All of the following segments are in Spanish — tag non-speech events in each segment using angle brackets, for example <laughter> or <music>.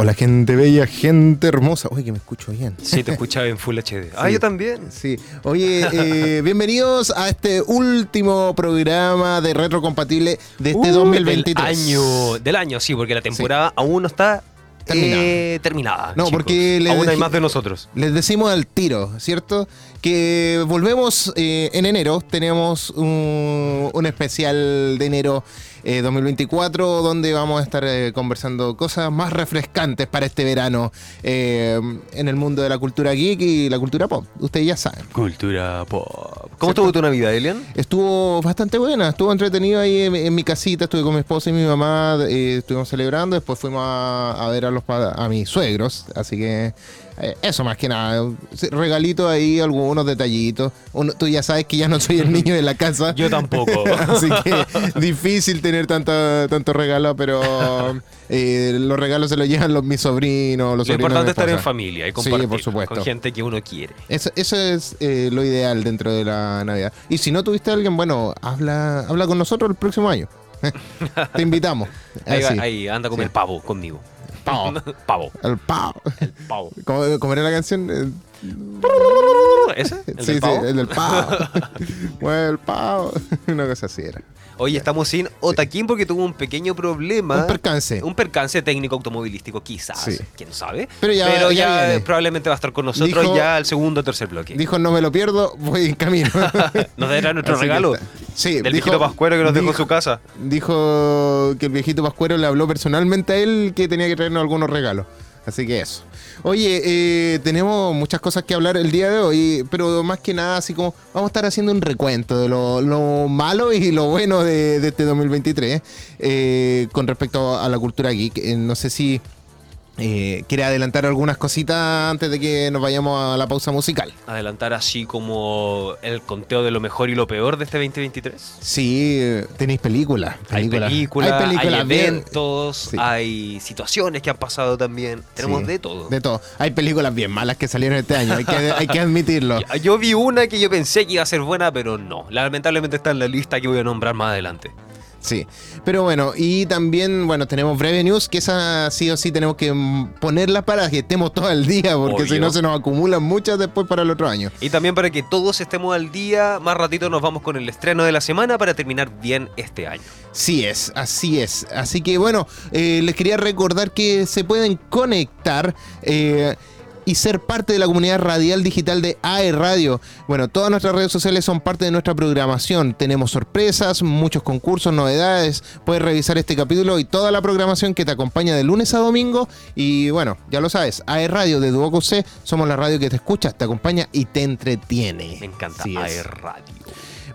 Hola gente bella, gente hermosa. Oye, que me escucho bien. Sí, te escuchaba en Full HD. <laughs> Ah, yo también. Sí. Oye, eh, bienvenidos a este último programa de retrocompatible de este Uh, 2023. Del año, del año, sí, porque la temporada aún no está Terminada. eh, terminada. No, chicos. porque le aún hay más de nosotros. Les decimos al tiro, ¿cierto? Que volvemos eh, en enero. Tenemos un, un especial de enero eh, 2024 donde vamos a estar eh, conversando cosas más refrescantes para este verano eh, en el mundo de la cultura geek y la cultura pop. Ustedes ya saben. Cultura pop. ¿Cómo estuvo tu Navidad, Elian? Estuvo bastante buena, estuvo entretenido ahí en, en mi casita, estuve con mi esposa y mi mamá, eh, estuvimos celebrando, después fuimos a, a ver a los a mis suegros, así que eh, eso más que nada, Sí, regalitos ahí, algunos detallitos. Uno- tú ya sabes que ya no soy el niño de la casa. <laughs> Yo tampoco. <laughs> Así que difícil tener tanto, tanto regalo, pero eh, los regalos se los llevan los, mis sobrinos, los Lo sobrinos importante es estar en familia y Sí, compartir por supuesto. con gente que uno quiere. Eso, eso es eh, lo ideal dentro de la Navidad. Y si no tuviste a alguien, bueno, habla, habla con nosotros el próximo año. <laughs> Te invitamos. Ahí, va- Así. ahí anda a comer Sí. pavo conmigo. Pavo. <laughs> pavo. El pavo. Pavo. <laughs> ¿Cómo, cómo era la canción? Eh, ¿Ese? ¿El sí, del pavo? sí, el del pavo. <laughs> El. Una cosa así era. Oye, estamos sin Otaquín porque tuvo un pequeño problema. Un percance. Un percance técnico automovilístico, quizás. Sí. Quién sabe. Pero ya- ya ya, viene. probablemente va a estar con nosotros Dijo- ya al segundo o tercer bloque. Dijo, no me lo pierdo, voy en camino. Nos dará nuestro Así regalo. Sí, del dijo- viejito Pascuero que nos dejó en su casa. Dijo que el viejito Pascuero le habló personalmente a él que tenía que traernos algunos regalos. Así que eso. Oye, eh, tenemos muchas cosas que hablar el día de hoy, pero más que nada, así como vamos a estar haciendo un recuento de lo, lo malo y lo bueno de, de este 2023 eh, con respecto a la cultura geek. Eh, no sé si eh, quiere adelantar algunas cositas antes de que nos vayamos a la pausa musical. Adelantar así como el conteo de lo mejor y lo peor de este 2023. Sí, tenéis películas. Hay películas, hay, películas eventos, Sí. hay situaciones que han pasado también. Tenemos Sí, de todo. De todo. Hay películas bien malas que salieron este año, hay que, hay que admitirlo. <laughs> Yo vi una que yo pensé que iba a ser buena, pero no. Lamentablemente está en la lista que voy a nombrar más adelante. Sí. Pero bueno, y también, bueno, tenemos breve news, que esa sí o sí tenemos que ponerla para que estemos todo el día, porque si no se nos acumulan muchas después para el otro año. Y también para que todos estemos al día, más ratito nos vamos con el estreno de la semana para terminar bien este año. Sí es, así es. Así que bueno, eh, les quería recordar que se pueden conectar. eh, y ser parte de la comunidad radial digital de AE Radio. Bueno, todas nuestras redes sociales son parte de nuestra programación. Tenemos sorpresas, muchos concursos, novedades. Puedes revisar este capítulo y toda la programación que te acompaña de lunes a domingo. Y bueno, ya lo sabes, AE Radio de Duoco C somos la radio que te escucha, te acompaña y te entretiene. Me encanta Así es. AE Radio.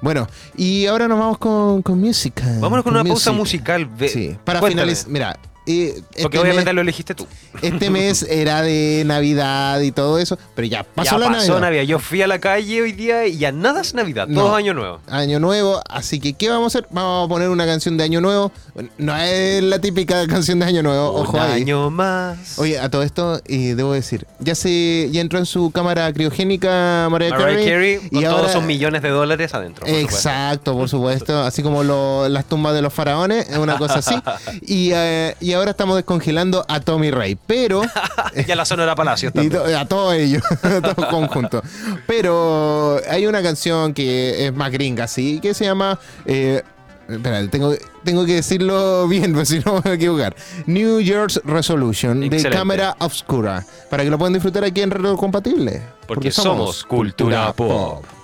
Bueno, y ahora nos vamos con, con música. Vámonos con una pausa music. musical. Sí, para finalizar. Mira, eh, Porque este, obviamente mes, lo elegiste tú. este mes era de Navidad y todo eso, pero ya pasó ya la pasó Navidad. Navidad. Yo fui a la calle hoy día y ya nada es Navidad. No. Todo año nuevo. Año nuevo, así que ¿qué vamos a hacer? Vamos a poner una canción de Año Nuevo. No es la típica canción de Año Nuevo, ojo Un ahí. año más. Oye, a todo esto, debo decir, ya se ya entró en su cámara criogénica Mariah, Mariah Carey. Carey con y todos sus millones de dólares adentro. por supuesto. Exacto, por supuesto. Así como lo- las tumbas de los faraones, es una cosa así. <laughs> Y, eh, y ahora estamos descongelando a Tommy Rey. Pero. <laughs> ya la Sonora Palacios <laughs> y también. to- a todos ellos, <laughs> a todos conjuntos. Pero hay una canción que es más gringa, sí, que se llama. Eh, espera, tengo, tengo que decirlo bien, pues si no me voy a equivocar. New Year's Resolution de. Cámara Obscura. Para que lo puedan disfrutar aquí en Reloj Compatible. Porque somos cultura pop. Y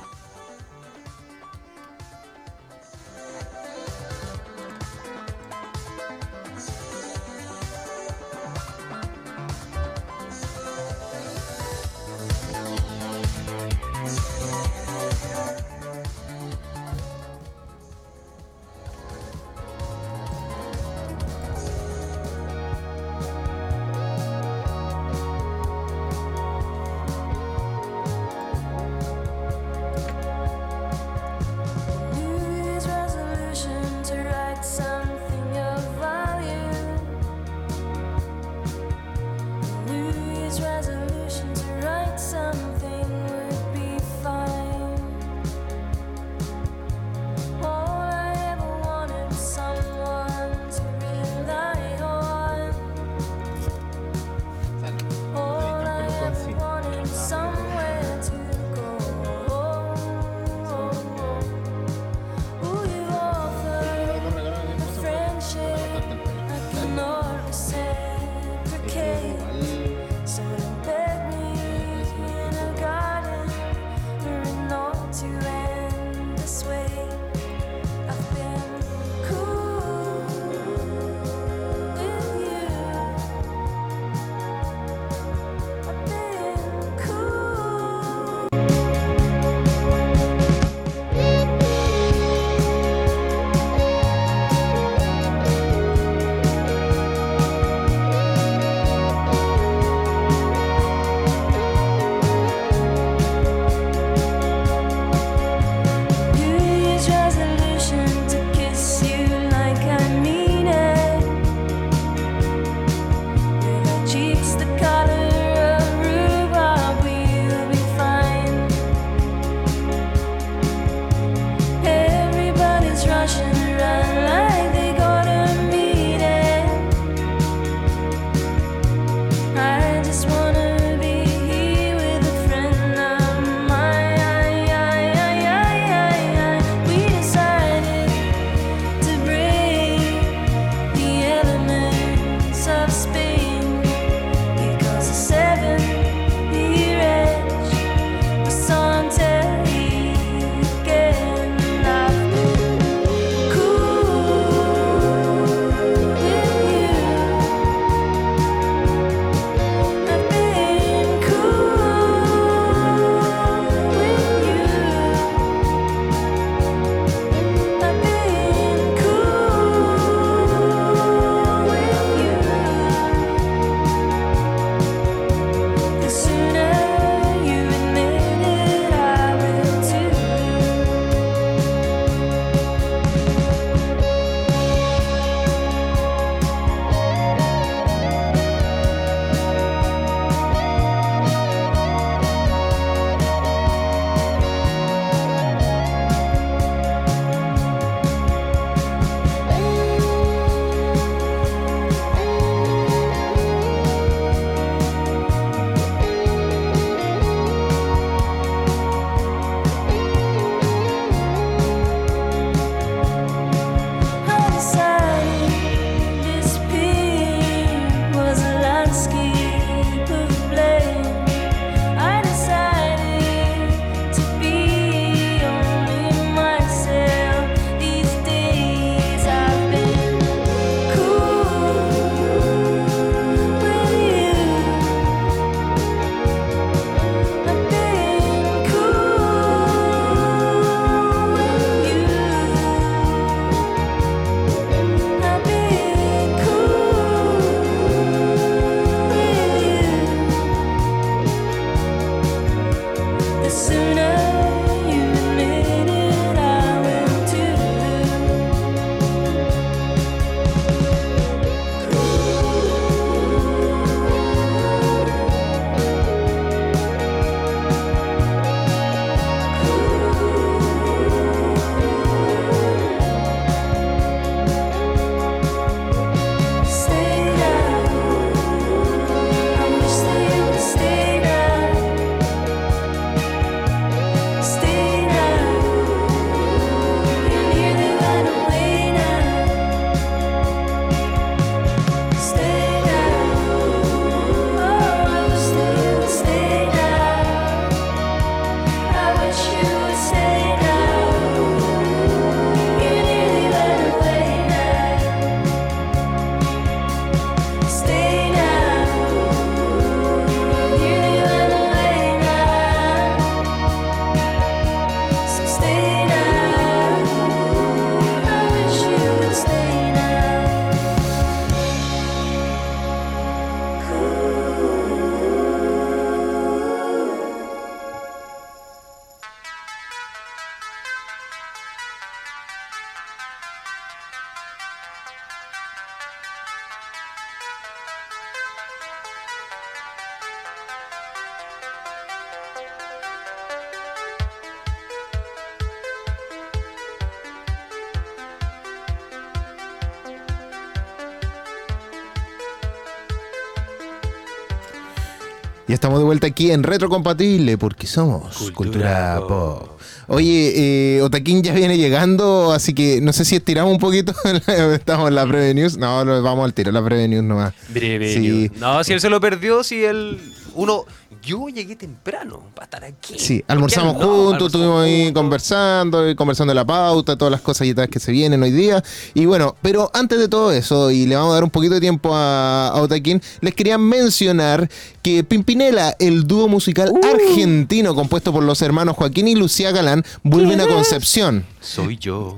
estamos de vuelta aquí en Retrocompatible porque somos Cultura, Cultura Pop. Pop. Oye, eh, Otaquín ya viene llegando, así que no sé si estiramos un poquito. <laughs> Estamos en la Preve News. No, no, vamos al tiro, la Preve News nomás. Breve. Sí. news. No, si él se lo perdió, si él. Uno. Yo llegué temprano para estar aquí. Sí, ¿Por qué almorzamos no? juntos, Almorzamos estuvimos ahí juntos. conversando, y conversando de la pauta, todas las cosas y tal que se vienen hoy día. Y bueno, pero antes de todo eso, y le vamos a dar un poquito de tiempo a, a Otaquín, les quería mencionar que Pimpinela, el dúo musical Uh. argentino compuesto por los hermanos Joaquín y Lucía Galán, vuelven a Concepción. Soy yo.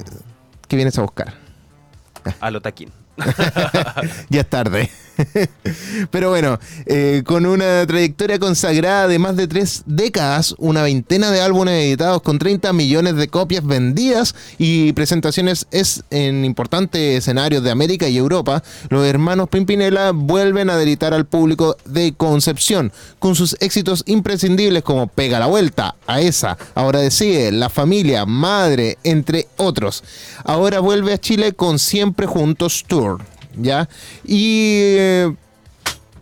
¿Qué vienes a buscar? Alotaquín. <laughs> ya es tarde. <laughs> Pero bueno, eh, con una trayectoria consagrada de más de tres décadas, una veintena de álbumes editados con 30 millones de copias vendidas y presentaciones es en importantes escenarios de América y Europa, los hermanos Pimpinela vuelven a deleitar al público de Concepción con sus éxitos imprescindibles como Pega la Vuelta, A esa, Ahora Decide, La Familia, Madre, entre otros. Ahora vuelve a Chile con Siempre Juntos Tour. ¿Ya? Y eh,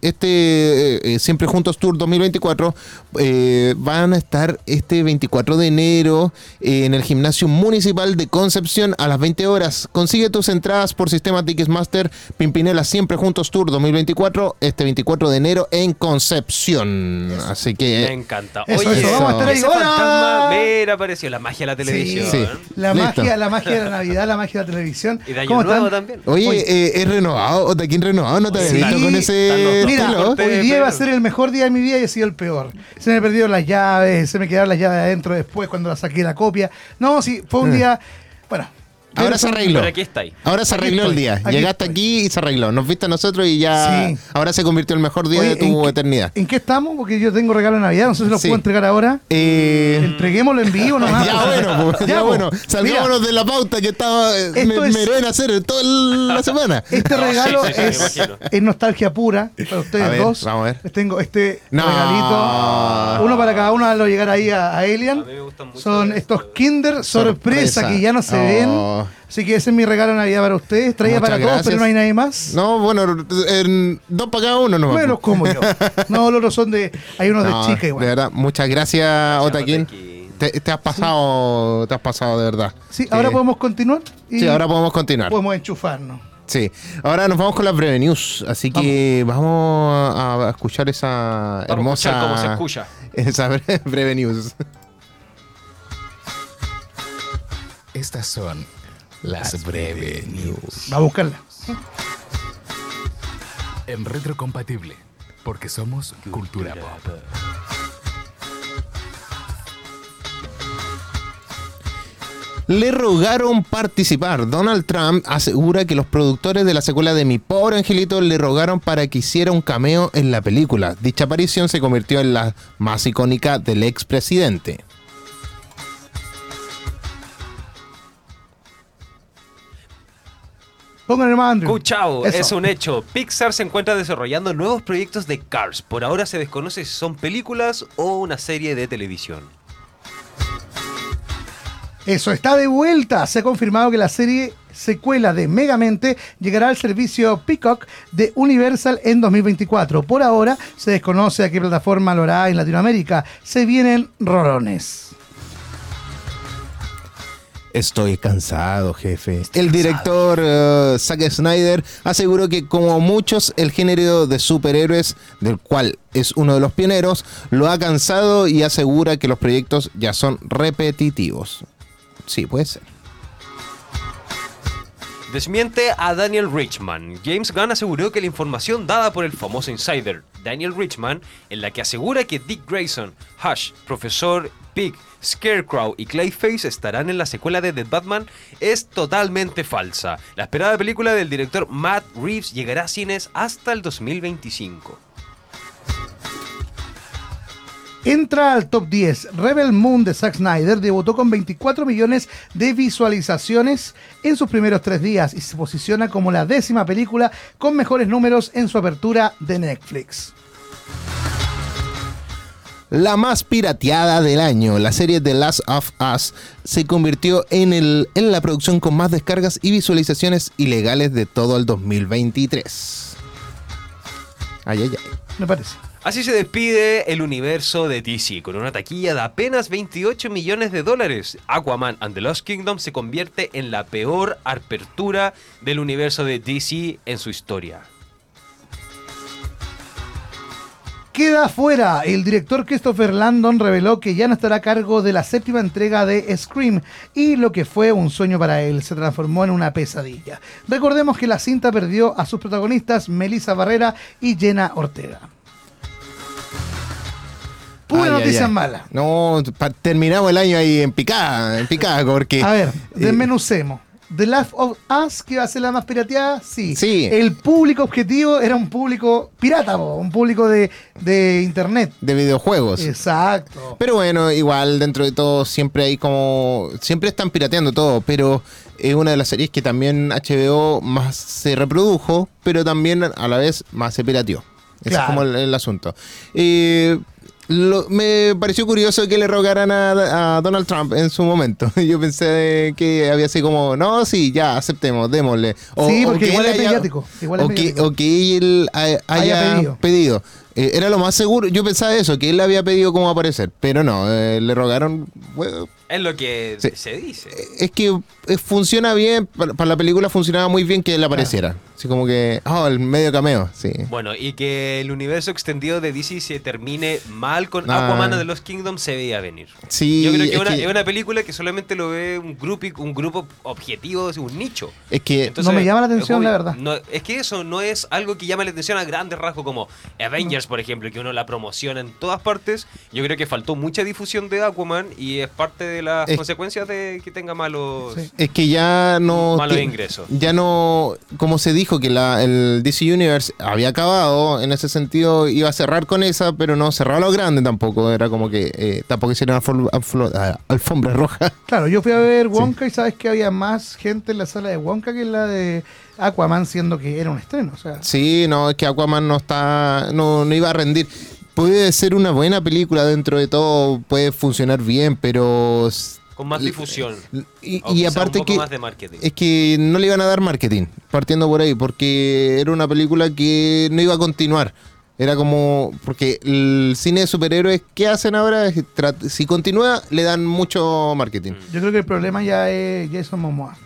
este eh, eh, Siempre Juntos Tour 2024 eh, van a estar este 24 de enero eh, en el Gimnasio Municipal de Concepción a las 20 horas. Consigue tus entradas por sistema Ticketmaster Pimpinela Siempre Juntos Tour 2024 este 24 de enero en Concepción. Así Me que encanta. Eso, Oye, eso, vamos a estar ahí. ese ¡Hola! fantasma, mira, apareció la magia de la televisión. Sí. La Listo. magia, la magia de la Navidad, la magia de la televisión. Y de año ¿Cómo nuevo están? también. Oye, eh, es renovado, Otaquín renovado, no te había Sí, visto con ese Mira, hoy día iba a ser el mejor día de mi vida y ha sido el peor. Se me perdieron las llaves, se me quedaron las llaves adentro después cuando la saqué la copia. No, sí, fue un día. Bueno. Ahora se arregló. Pero aquí está ahí. Ahora se Aquí arregló el día. aquí Llegaste estoy. aquí y se arregló. Nos viste a nosotros y ya. Sí. Ahora se convirtió en el mejor día Oye, de tu ¿en qué- eternidad. ¿En qué estamos? Porque yo tengo regalo de Navidad, no sé si lo Sí. puedo entregar ahora. Eh, Entreguémoslo en vivo nomás. <laughs> ya bueno, pues, ya, Ya, bueno. pues. Salgámonos de la pauta que estaba eh, Esto me, es- me deben hacer toda la semana. <laughs> Este regalo sí, sí, sí, me es, nostalgia pura para ustedes A ver, dos. vamos a ver. Les tengo este No. regalito. Uno para cada uno a lo llegar ahí a, a Alien. A Son esto. estos Kinder sorpresa, Sorpresa. que ya no se Oh. ven. Así que ese es mi regalo de Navidad para ustedes. Traía Muchas para todos, gracias. pero no hay nadie más. No, bueno, en- dos para cada uno nomás. Me los como yo. No, los otros son de. Hay unos <laughs> No, de chica De igual. verdad, muchas gracias, Otaquín. Otaquín. Te, te has pasado, te has pasado de verdad. Sí, ahora Eh, podemos continuar. Y Sí, ahora podemos continuar. podemos enchufarnos. Sí, ahora nos vamos con las breve news, así que vamos a, a escuchar esa Vamos a hermosa escuchar cómo se escucha. <laughs> esa bre- breve news. Estas son las breve news. Va a buscarla. En retrocompatible, porque somos cultura pop. Le rogaron participar. Donald Trump asegura que los productores de la secuela de Mi Pobre Angelito le rogaron para que hiciera un cameo en la película. Dicha aparición se convirtió en la más icónica del expresidente. Andrew. Eso. es un hecho. Pixar se encuentra desarrollando nuevos proyectos de Cars. Por ahora se desconoce si son películas o una serie de televisión. Eso está de vuelta. Se ha confirmado que la serie secuela de Megamente llegará al servicio Peacock de Universal en 2024. Por ahora se desconoce a qué plataforma lo hará en Latinoamérica. Se vienen rolones. Estoy cansado, jefe. El director eh, Zack Snyder aseguró que como muchos el género de superhéroes, del cual es uno de los pioneros, lo ha cansado y asegura que los proyectos ya son repetitivos. Sí, puede ser. Desmiente a Daniel Richman. James Gunn aseguró que la información dada por el famoso insider Daniel Richman, en la que asegura que Dick Grayson, Hush, Profesor Pig, Scarecrow y Clayface estarán en la secuela de The Batman, es totalmente falsa. La esperada película del director Matt Reeves llegará a cines hasta el 2025. Entra al top 10. Rebel Moon de Zack Snyder debutó con 24 millones de visualizaciones en sus primeros tres días y se posiciona como la décima película con mejores números en su apertura de Netflix. La más pirateada del año, la serie The Last of Us, se convirtió en, el, en la producción con más descargas y visualizaciones ilegales de todo el 2023. Ay, ay, ay. Me parece. Así se despide el universo de DC con una taquilla de apenas 28 millones de dólares. Aquaman and the Lost Kingdom se convierte en la peor apertura del universo de DC en su historia. Queda fuera. El director Christopher Landon reveló que ya no estará a cargo de la séptima entrega de Scream y lo que fue un sueño para él se transformó en una pesadilla. Recordemos que la cinta perdió a sus protagonistas Melissa Barrera y Jenna Ortega. Pura Ay, ay, noticia ay. mala. No, terminamos el año ahí en picada, en picada, porque... A ver, eh, desmenucemos. The Last of Us, que va a ser la más pirateada, sí. Sí. El público objetivo era un público pirata, po, un público de, de internet. de videojuegos. Exacto. Pero bueno, igual dentro de todo siempre hay como... Siempre están pirateando todo, pero es una de las series que también HBO más se reprodujo, pero también a la vez más se pirateó. Ese Claro. es como el, el asunto. Eh, lo- me pareció curioso que le rogaran a, a Donald Trump en su momento. <laughs> Yo pensé que había así como, no, sí, ya, aceptemos, démosle. Sí, porque que igual es mediático, igual es o, que, o que él haya, Haya haya pedido. pedido. Eh, era lo más seguro. Yo pensaba eso, que él había pedido cómo aparecer. Pero no, eh, le rogaron. bueno, Es lo que Sí. se dice. es que eh, funciona bien. Para, para la película funcionaba muy bien que él apareciera. Así como que. Oh, el medio cameo, sí. Bueno, y que el universo extendido de DC se termine mal con Ah. Aquaman de los Kingdoms se veía venir. Sí, Yo creo que, es, una, que es una película que solamente lo ve un grupo, un grupo objetivo, un nicho. es que Entonces, No me llama la atención, la verdad. no- es que eso no es algo que llame la atención a grandes rasgos como Avengers, por ejemplo, que uno la promociona en todas partes. Yo creo que faltó mucha difusión de Aquaman y es parte de las Es- consecuencias de que tenga malos... Sí. Es que ya no. Malos ingresos. Ya no. Como se dijo que la, el DC Universe había acabado, en ese sentido iba a cerrar con esa, pero no cerraba a lo grande tampoco. Era como que eh, tampoco hicieron alfom- alfom- alfombra roja. Claro, yo fui a ver Wonka y sabes que había más gente en la sala de Wonka que en la de Aquaman, siendo que era un estreno. O sea, Sí, no, es que Aquaman no está. No, no iba a rendir. Puede ser una buena película dentro de todo, puede funcionar bien, pero. Con más difusión. Y, aparte un poco que. más de marketing. Es que no le iban a dar marketing, partiendo por ahí, porque era una película que no iba a continuar. Era como, porque el cine de superhéroes, ¿qué hacen ahora? Si continúa, le dan mucho marketing. Mm. yo creo que el problema ya es Jason Momoa.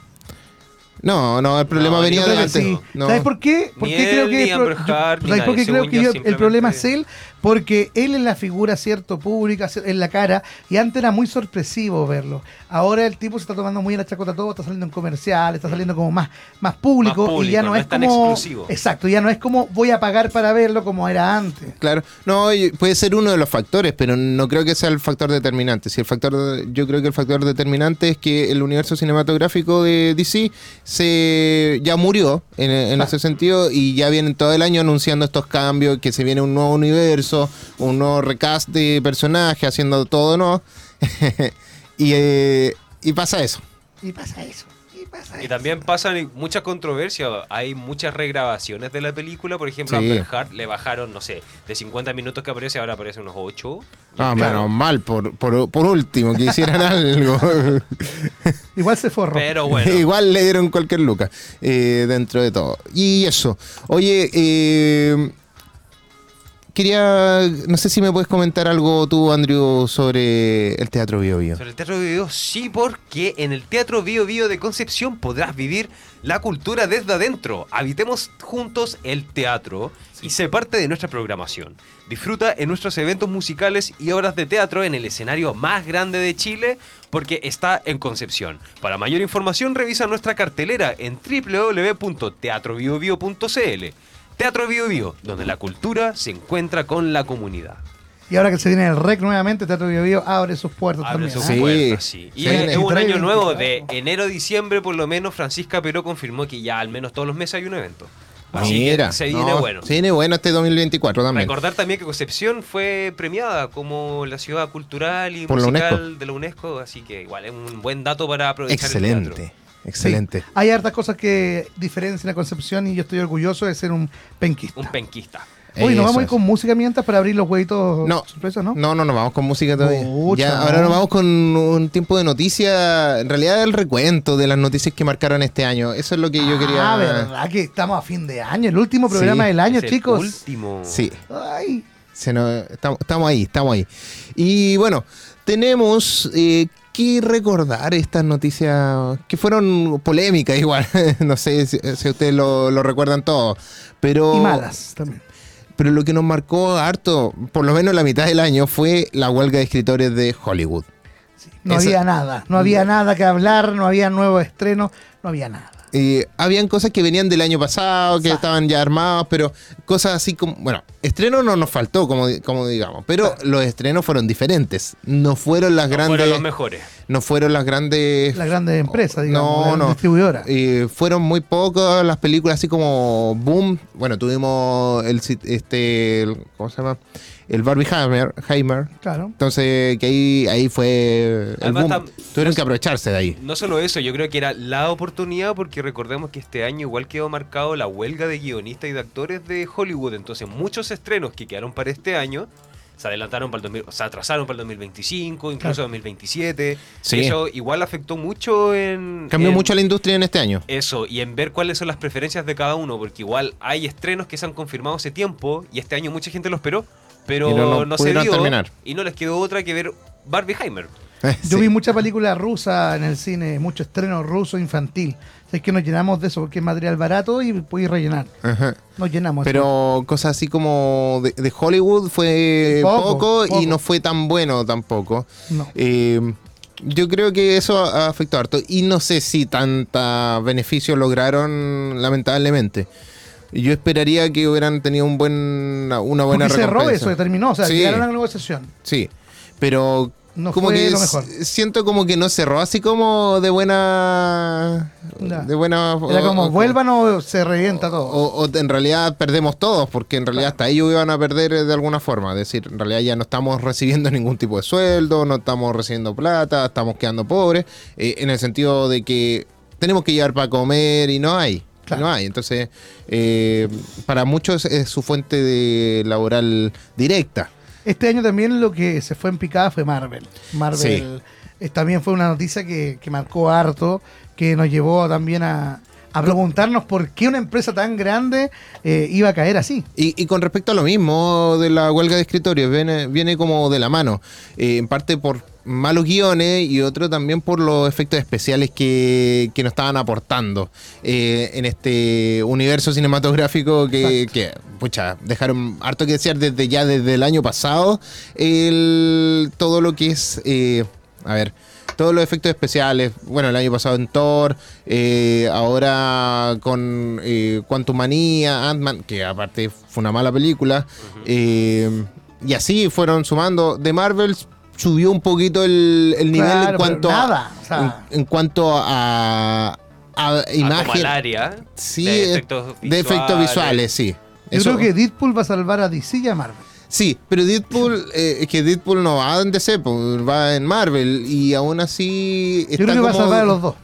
No, no, el problema No, venía de antes. sí. No. ¿Sabes por qué? Ni Porque él, creo que el pro- yo- ¿Sabes por qué creo que yo, el problema es él? Porque él es la figura, ¿cierto? Pública, en la cara, y antes era muy sorpresivo verlo. Ahora el tipo se está tomando muy en la chacota todo, está saliendo en comercial, está saliendo como más, más público, Más público, y ya no, no es es tan como. exclusivo. Exacto, ya no es como voy a pagar para verlo como era antes. Claro, no, puede ser uno de los factores, pero no creo que sea el factor determinante. Si el factor, yo creo que el factor determinante es que el universo cinematográfico de DC se ya murió en, en Ah. ese sentido y ya vienen todo el año anunciando estos cambios, que se viene un nuevo universo, un nuevo recast de personajes, haciendo todo <laughs> y, eh, y pasa eso. Y pasa eso. Y también pasan muchas controversias. Hay muchas regrabaciones de la película. Por ejemplo, Sí. a Amber Heard le bajaron, no sé, de 50 minutos que aparece, ahora aparece unos 8. Ah, Claro. menos mal, por, por, por último, que hicieran <laughs> algo. <laughs> Igual se forró. Pero bueno. Igual le dieron cualquier luca eh, dentro de todo. Y eso. Oye, eh, quería. No sé si me puedes comentar algo tú, Andrew, sobre el Teatro Bio Bio. Sobre el Teatro Bio Bio, sí, porque en el Teatro Bio Bio de Concepción podrás vivir la cultura desde adentro. Habitemos juntos el teatro y sé parte de nuestra programación. Disfruta en nuestros eventos musicales y obras de teatro en el escenario más grande de Chile porque está en Concepción. Para mayor información revisa nuestra cartelera en www.teatrobiobio.cl. Teatro Bio Bio, donde la cultura se encuentra con la comunidad. Y ahora que se viene el REC nuevamente, Teatro Bio Bio abre sus puertas Abre también. sus. Sí. puertas, sí. Y Sí. es, es un año nuevo, de 24. enero a diciembre por lo menos, Francisca Peró confirmó que ya al menos todos los meses hay un evento. Así Mira, que se viene no, bueno. Se viene bueno este 2024 también. Recordar también que Concepción fue premiada como la ciudad cultural y Por musical de la UNESCO, así que igual es un buen dato para aprovechar el teatro. Excelente. Sí. Hay hartas cosas que diferencian a Concepción y yo estoy orgulloso de ser un penquista. Un penquista. Hoy nos vamos a ir con música mientras para abrir los huevitos No, sorpresa, ¿no? No, no, nos vamos con música todavía. Pucha, Ya, ahora nos vamos con un tiempo de noticias, en realidad el recuento de las noticias que marcaron este año. Eso es lo que yo quería. Ah, verdad que estamos a fin de año, el último programa Sí, del año, Es el chicos. último. Sí. Ay, Se nos- estamos, estamos ahí, estamos ahí. Y bueno, tenemos eh, que recordar estas noticias que fueron polémicas igual. <laughs> no sé si, si ustedes lo, lo recuerdan todo. Pero, Y malas también. pero lo que nos marcó harto, por lo menos la mitad del año, fue la huelga de escritores de Hollywood. No Esa- había nada, no había nada que hablar, no había nuevos estrenos, no había nada. Eh, habían cosas que venían del año pasado, que estaban ya armados, pero cosas así como, bueno, estreno no nos faltó, como, di- como digamos, pero los estrenos fueron diferentes. No fueron las No grandes, fueron los mejores. no fueron las grandes, La grande empresa, digamos, no, no, distribuidora. Eh, fueron muy pocas las películas así como Boom. Bueno, tuvimos el, este, el- ¿cómo se llama? El Barbie Heimer, Heimer. Claro. Entonces, que ahí, ahí fue el boom. tam- Tuvieron que aprovecharse de ahí. No solo eso, yo creo que era la oportunidad porque recordemos que este año igual quedó marcado la huelga de guionistas y de actores de Hollywood. Entonces muchos estrenos que quedaron para este año se adelantaron para el 2000, se atrasaron para el 2025, incluso Claro. 2027. Sí. Eso igual afectó mucho en... Cambió en mucho la industria en este año. Eso, y en ver cuáles son las preferencias de cada uno, porque igual hay estrenos que se han confirmado hace tiempo y este año mucha gente lo esperó, pero Y no no, se terminar. y no les quedó otra que ver Barbieheimer. <laughs> Yo Sí. vi mucha película rusa en el cine, mucho estreno ruso infantil. Es que nos llenamos de eso porque es material barato y puedes rellenar. Ajá. Nos llenamos. Pero cosas así como de, de Hollywood fue Poco, poco, y no fue tan bueno tampoco. No. Eh, yo creo que eso ha- afectó harto. Y no sé si tanta beneficio lograron, lamentablemente. Yo esperaría que hubieran tenido un buen, una buena Porque cerró recompensa. eso, terminó. O sea, Sí. llegaron a la negociación. Sí, pero No como fue que lo mejor. siento como que no cerró así como de buena de buena Era como, o- vuelvan o se revienta todo. o, en realidad perdemos todos, porque en realidad hasta ellos iban a perder de alguna forma. Es decir, en realidad ya no estamos recibiendo <laughs> ningún tipo de sueldo, no estamos recibiendo plata, estamos quedando pobres, eh, en el sentido de que tenemos que llevar para comer y no hay. Claro. No hay. Entonces, eh, para muchos es su fuente de laboral directa. Este año también lo que se fue en picada fue Marvel. Marvel eh, también fue una noticia que, que marcó harto, que nos llevó también a, a preguntarnos por qué una empresa tan grande eh, iba a caer así. Y, y con respecto a lo mismo de la huelga de escritorio, viene, viene como de la mano. Eh, en parte por malos guiones y otro también por los efectos especiales que, que nos estaban aportando eh, en este universo cinematográfico que, que, pucha, dejaron harto que desear desde ya desde el año pasado. El, todo lo que es, eh, a ver, todos los efectos especiales, bueno, el año pasado en Thor, eh, ahora con eh, Quantum Manía, Ant-Man, que aparte fue una mala película, eh, y así fueron sumando. De Marvel subió un poquito el, el nivel Claro, en pero cuanto nada, a, o sea- en, en cuanto a, a como imagen al área sí, de eh, efectos de efectos visuales, sí. Yo Eso- creo que Deadpool va a salvar a DC y a Marvel. Sí, pero Deadpool, eh, es que Deadpool no va en DC, pues, va en Marvel y aún así Yo creo que va a salvar a los dos.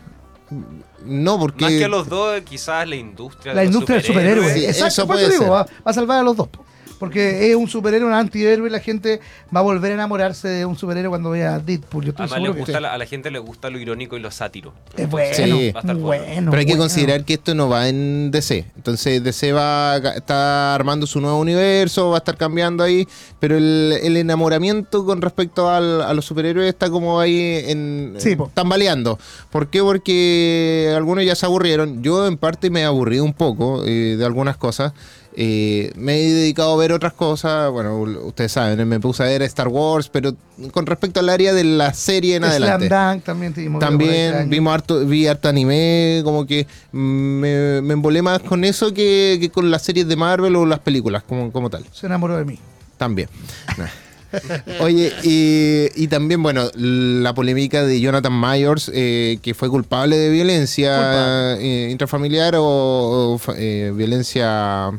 No, porque Más que a los dos, quizás la industria La de industria del superhéroes. superhéroe. Sí, Exacto, eso puede eso digo, ser. va, va a salvar a los dos. Po. Porque es un superhéroe, un antihéroe, y la gente va a volver a enamorarse de un superhéroe cuando vea a Deadpool. Yo estoy Además, le seguro que gusta, la- a la gente le gusta lo irónico y lo sátiro. es bueno, Sí. Va a estar bueno. bueno. pero hay que bueno. considerar que esto no va en DC. Entonces DC va a- está armando su nuevo universo, va a estar cambiando ahí, pero el, el enamoramiento con respecto al- a los superhéroes está como ahí en Sí, po. tambaleando. ¿Por qué? Porque algunos ya se aburrieron. Yo en parte me he aburrido un poco eh, de algunas cosas. Eh, me he dedicado a ver otras cosas. Bueno, ustedes saben, me puse a ver Star Wars, pero con respecto al área de la serie en adelante. Dunk también este También vimos harto, vi harto anime, como que me, me embolé más con eso que, que con las series de Marvel o las películas como, como tal. Se enamoró de mí. También. Oye, y, y también, bueno, la polémica de Jonathan Myers, eh, que fue culpable de violencia eh, intrafamiliar o, eh, violencia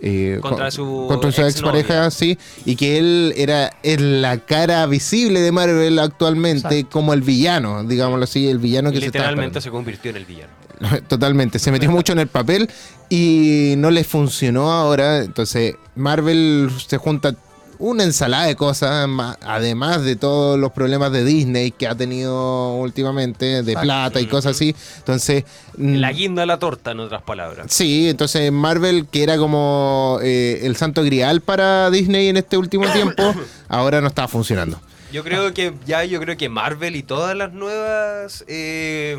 eh, Contra con- su contra su exnovia. expareja, sí, y que él era es la cara visible de Marvel actualmente Exacto. como el villano, digámoslo así, el villano que Literalmente se se convirtió en el villano. <laughs> Totalmente, se metió mucho en el papel y no le funcionó ahora. Entonces, Marvel se junta una ensalada de cosas, además de todos los problemas de Disney que ha tenido últimamente, de Exacto. plata y cosas así. Entonces, mm, La guinda de la torta, en otras palabras. Sí, entonces Marvel, que era como eh, el santo grial para Disney en este último <coughs> tiempo, ahora no estaba funcionando. Yo creo que ya yo creo que Marvel y todas las nuevas eh,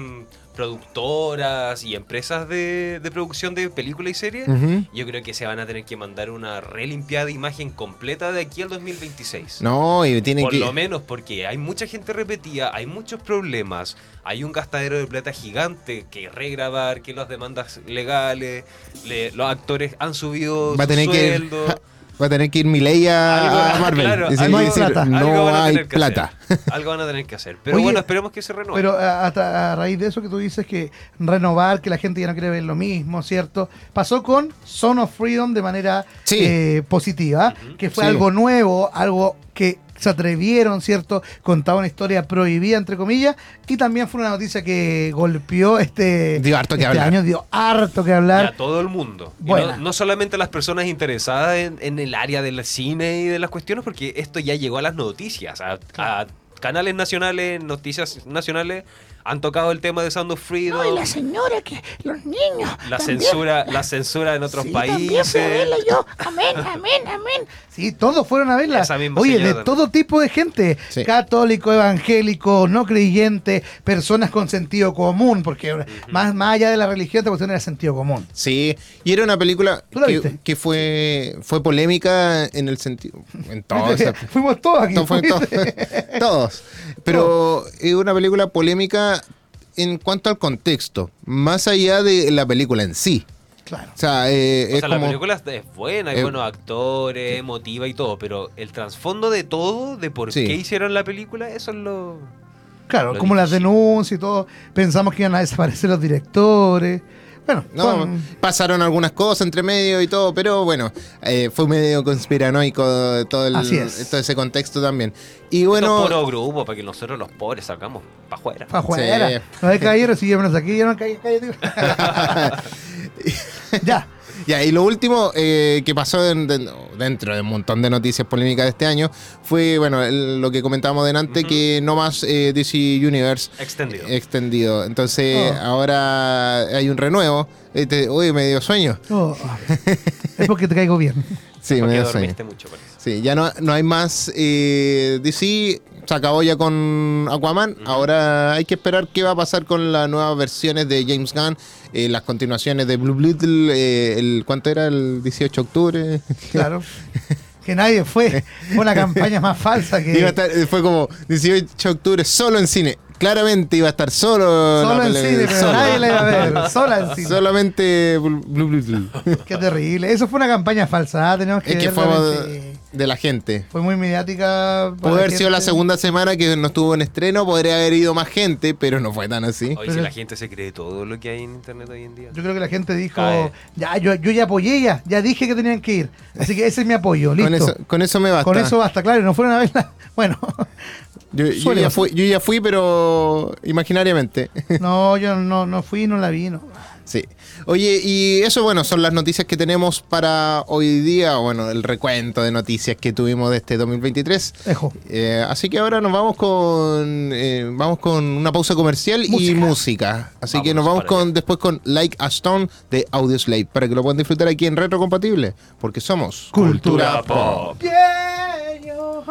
productoras y empresas de, de producción de películas y series, yo creo que se van a tener que mandar una relimpiada imagen completa de aquí al 2026. No, y tienen Por que... lo menos porque hay mucha gente repetida, hay muchos problemas, hay un gastadero de plata gigante que regrabar, que las demandas legales, le- los actores han subido Va a su tener que ir, sueldo. Va a tener que ir Milei a, Marvel. claro, Decir- algo- decir, plata. no Algo hay plata. hacer. Algo van a tener que hacer. <laughs> Pero Oye, bueno, esperemos que se renueve. Pero a, a- a raíz de eso que tú dices que renovar, que la gente ya no quiere ver lo mismo, ¿cierto? Pasó con Son of Freedom de manera Sí. eh, positiva, que fue Sí. algo nuevo, algo que se atrevieron, ¿cierto? Contaba una historia prohibida, entre comillas, y también fue una noticia que golpeó este, Dio harto que este hablar. año, dio harto que Y hablar. a todo el mundo. Y Buena. no, no solamente las personas interesadas en, en el área del cine y de las cuestiones, porque esto ya llegó a las noticias, a, a canales nacionales, noticias nacionales, han tocado el tema de Sound of Freedom, No, y la señora que los niños. la también. censura, la censura en otros Sí, también fui a países. verla yo. Amén, amén, amén. Sí, todos fueron a verla. Esa misma Oye, de también. todo tipo de gente. Sí. Católico, evangélico, no creyente, personas con sentido común, porque más, más allá de la religión, esta cuestión era sentido común. Sí, y era una película ¿Tú la que, fue, fue polémica en el sentido... En <laughs> todo, o sea, Fuimos todos aquí. to- fue to- ¿fuiste? todos. Pero es una película polémica en cuanto al contexto, más allá de la película en sí. claro. O sea, eh, O es sea, la película es buena, hay Eh, buenos actores, emotiva y todo, pero el trasfondo de todo, de por Sí. qué hicieron la película, eso es lo... Claro, Lo como las denuncias y todo. Pensamos que iban a desaparecer los directores. Bueno, No, son- pasaron algunas cosas entre medio y todo, pero bueno, eh, fue medio conspiranoico todo, el, Así es. todo ese contexto también. Y Bueno, puro grupo, para que nosotros los pobres sacamos para afuera. pa' afuera. Sí. No hay caballeros, si llévenos aquí, ya no hay caballeros. <laughs> ya. Ya, y lo último eh, que pasó en- den- dentro de un montón de noticias polémicas de este año fue, bueno, el- lo que comentábamos delante, Ujú. que no más eh, DC Universe Extendido. extendido. Entonces, Oh. ahora hay un renuevo. Este, uy, me dio sueño. Oh, es porque te caigo bien. <laughs> Sí, me dio sueño. mucho. Sí, ya no, no hay más eh, DC. Se acabó ya con Aquaman. Ahora hay que esperar qué va a pasar con las nuevas versiones de James Gunn. Eh, las continuaciones de Blue Beetle. eh, el, ¿Cuánto era? El 18 de octubre. <laughs> Claro. Que nadie fue. Fue una campaña más falsa que. Estar- fue como 18 de octubre solo en cine. Claramente iba a estar solo. Solo en cine, pero solo. nadie la iba a ver. <laughs> Sola en cine. Solamente. Qué terrible. Eso fue una campaña falsa. ¿ah? Tenemos que es que fue de la gente. fue muy mediática. Puede haber sido la segunda semana que no estuvo en estreno, podría haber ido más gente, pero no fue tan así. Hoy Pero- si la gente se cree todo lo que hay en internet hoy en día. Yo creo que la gente dijo, Cae. ya, yo, yo ya apoyé ya, ya dije que tenían que ir. Así que ese es mi apoyo, listo. Con eso, con eso me basta. Con eso basta, claro, y no fueron a verla. <laughs> Bueno, yo, ya fui, yo ya fui, pero imaginariamente. <laughs> no, yo no, no fui, no la vi, no. sí. Oye, y eso, bueno, son las noticias que tenemos para hoy día. Bueno, el recuento de noticias que tuvimos de este 2023. Dejo. Eh, así que ahora nos vamos con eh, vamos con una pausa comercial y Música. Así que nos vamos con después con Like a Stone de Audioslave para que lo puedan disfrutar aquí en Retro Compatible, porque somos Cultura Pop. Yeah, yo,